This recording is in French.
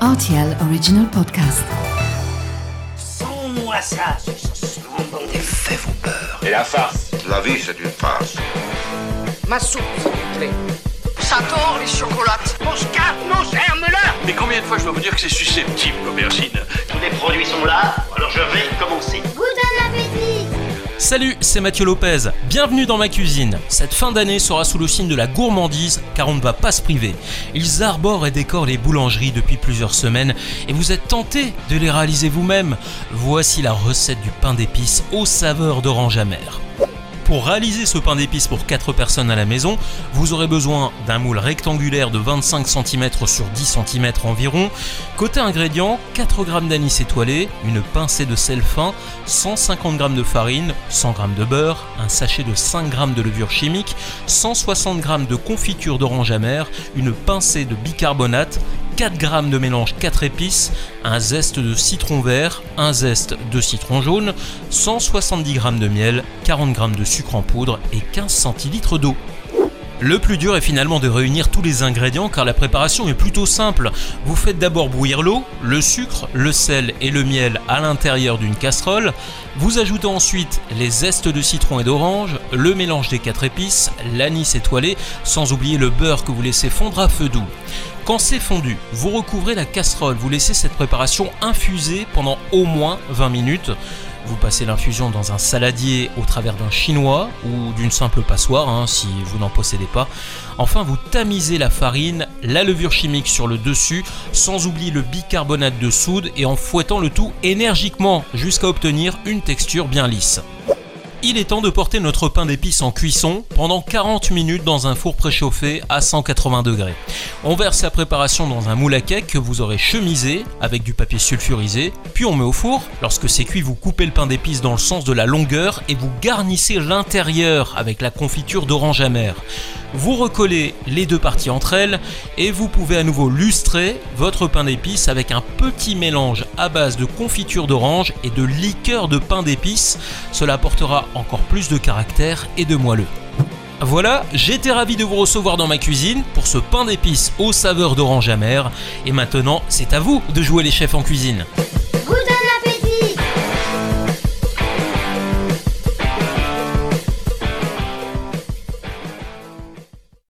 RTL Original Podcast. Sans-moi ça, ce semblant fait vos peurs. Et la farce La vie, c'est une farce. Ma soupe, s'il vous plaît. Ça tord, les chocolates. Mon scarpe, mon germe-là Mais combien de fois je dois vous dire que c'est susceptible, l'aubergine? Tous les produits sont là, alors je vais commencer. Salut, c'est Mathieu Lopez. Bienvenue dans ma cuisine. Cette fin d'année sera sous le signe de la gourmandise car on ne va pas se priver. Ils arborent et décorent les boulangeries depuis plusieurs semaines et vous êtes tenté de les réaliser vous-même. Voici la recette du pain d'épices aux saveurs d'orange amère. Pour réaliser ce pain d'épices pour 4 personnes à la maison, vous aurez besoin d'un moule rectangulaire de 25 cm sur 10 cm environ. Côté ingrédients, 4 g d'anis étoilé, une pincée de sel fin, 150 g de farine, 100 g de beurre, un sachet de 5 g de levure chimique, 160 g de confiture d'orange amère, une pincée de bicarbonate, 4 g de mélange 4 épices, un zeste de citron vert, un zeste de citron jaune, 170 g de miel, 40 g de sucre en poudre et 15 centilitres d'eau. Le plus dur est finalement de réunir tous les ingrédients car la préparation est plutôt simple. Vous faites d'abord bouillir l'eau, le sucre, le sel et le miel à l'intérieur d'une casserole. Vous ajoutez ensuite les zestes de citron et d'orange, le mélange des quatre épices, l'anis étoilé, sans oublier le beurre que vous laissez fondre à feu doux. Quand c'est fondu, vous recouvrez la casserole, vous laissez cette préparation infuser pendant au moins 20 minutes. Vous passez l'infusion dans un saladier au travers d'un chinois ou d'une simple passoire hein, si vous n'en possédez pas. Enfin, vous tamisez la farine, la levure chimique sur le dessus, sans oublier le bicarbonate de soude et en fouettant le tout énergiquement jusqu'à obtenir une texture bien lisse. Il est temps de porter notre pain d'épices en cuisson pendant 40 minutes dans un four préchauffé à 180 degrés. On verse la préparation dans un moule à cake que vous aurez chemisé avec du papier sulfurisé, puis on met au four. Lorsque c'est cuit, vous coupez le pain d'épices dans le sens de la longueur et vous garnissez l'intérieur avec la confiture d'orange amère. Vous recollez les deux parties entre elles et vous pouvez à nouveau lustrer votre pain d'épices avec un petit mélange à base de confiture d'orange et de liqueur de pain d'épices. Cela apportera encore plus de caractère et de moelleux. Voilà, j'étais ravi de vous recevoir dans ma cuisine pour ce pain d'épices aux saveurs d'orange amère. Et maintenant, c'est à vous de jouer les chefs en cuisine.